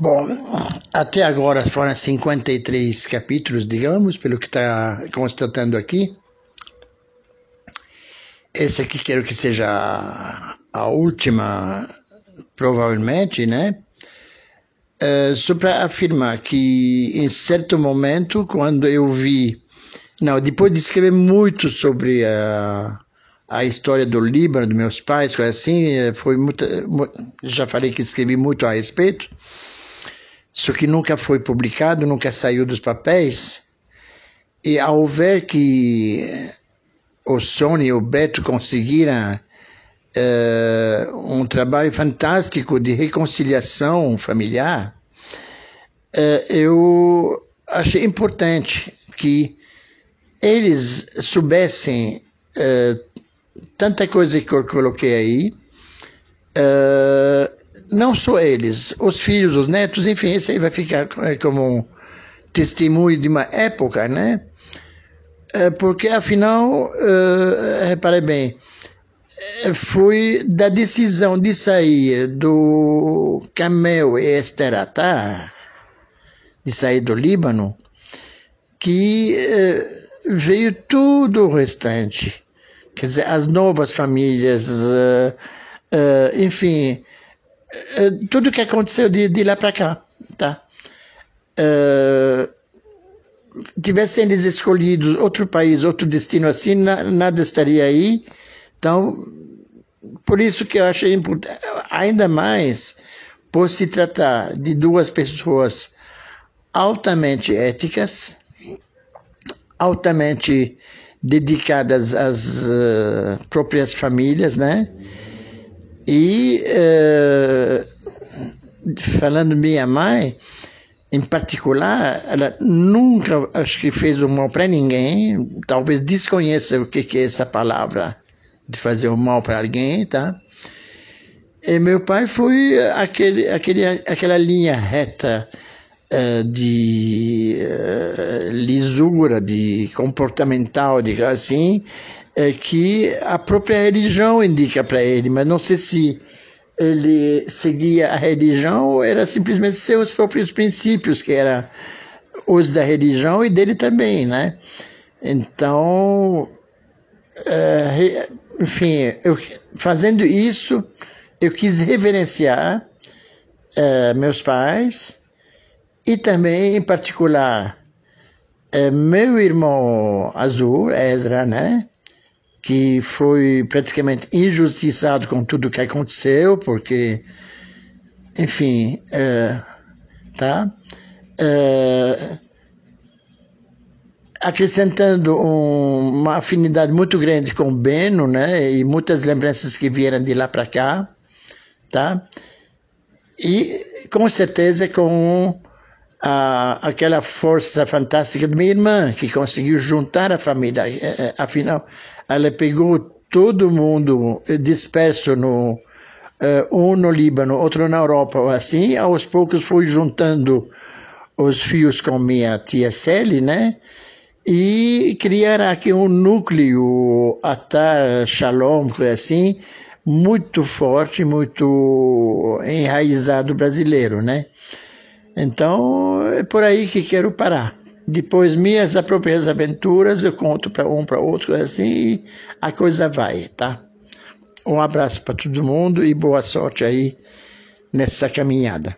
Bom, até agora foram 53 capítulos, digamos, pelo que está constatando aqui. Esse aqui quero que seja a última, provavelmente, né? É, só para afirmar que em certo momento, quando eu vi. Não, depois de escrever muito sobre a, a história do Líbano, dos meus pais, coisa assim, é, foi muito, já falei que escrevi muito a respeito isso que nunca foi publicado, nunca saiu dos papéis. E ao ver que o Sony e o Beto conseguiram uh, um trabalho fantástico de reconciliação familiar, uh, eu achei importante que eles soubessem uh, tanta coisa que eu coloquei aí, uh, não só eles, os filhos, os netos, enfim, isso aí vai ficar é, como um testemunho de uma época, né? É, porque afinal, uh, repare bem, foi da decisão de sair do Camel e Esteratar, de sair do Líbano, que veio tudo o restante. Quer dizer, as novas famílias, enfim, uh, tudo que aconteceu de, de lá para cá, tá? Uh, tivessem eles escolhido outro país, outro destino assim, na, nada estaria aí. Então, por isso que eu achei importante, ainda mais por se tratar de duas pessoas altamente éticas, altamente dedicadas às uh, próprias famílias, né? E uh, falando minha mãe, em particular, ela nunca acho que fez o mal para ninguém, talvez desconheça o que, que é essa palavra de fazer o mal para alguém, tá? E meu pai foi aquele, aquele, aquela linha reta uh, de uh, lisura, de comportamental, diga assim, é que a própria religião indica para ele, mas não sei se ele seguia a religião ou era simplesmente seus próprios princípios, que era os da religião e dele também, né? Então, é, enfim, eu, fazendo isso, eu quis reverenciar é, meus pais e também, em particular, é, meu irmão Azul, Ezra, né? Que foi praticamente injustiçado com tudo que aconteceu, porque, enfim, é, tá? É, acrescentando um, uma afinidade muito grande com o Beno, né? E muitas lembranças que vieram de lá para cá, tá? E com certeza com a, aquela força fantástica de minha irmã, que conseguiu juntar a família. É, é, afinal, ela pegou todo mundo disperso no uh, um no Líbano, outro na Europa, assim, aos poucos foi juntando os fios com minha tia Sally, né? E criar aqui um núcleo Atar Shalom, assim, muito forte, muito enraizado brasileiro, né? Então, é por aí que quero parar. Depois, minhas próprias aventuras, eu conto para um, para outro, assim, e a coisa vai, tá? Um abraço para todo mundo e boa sorte aí nessa caminhada.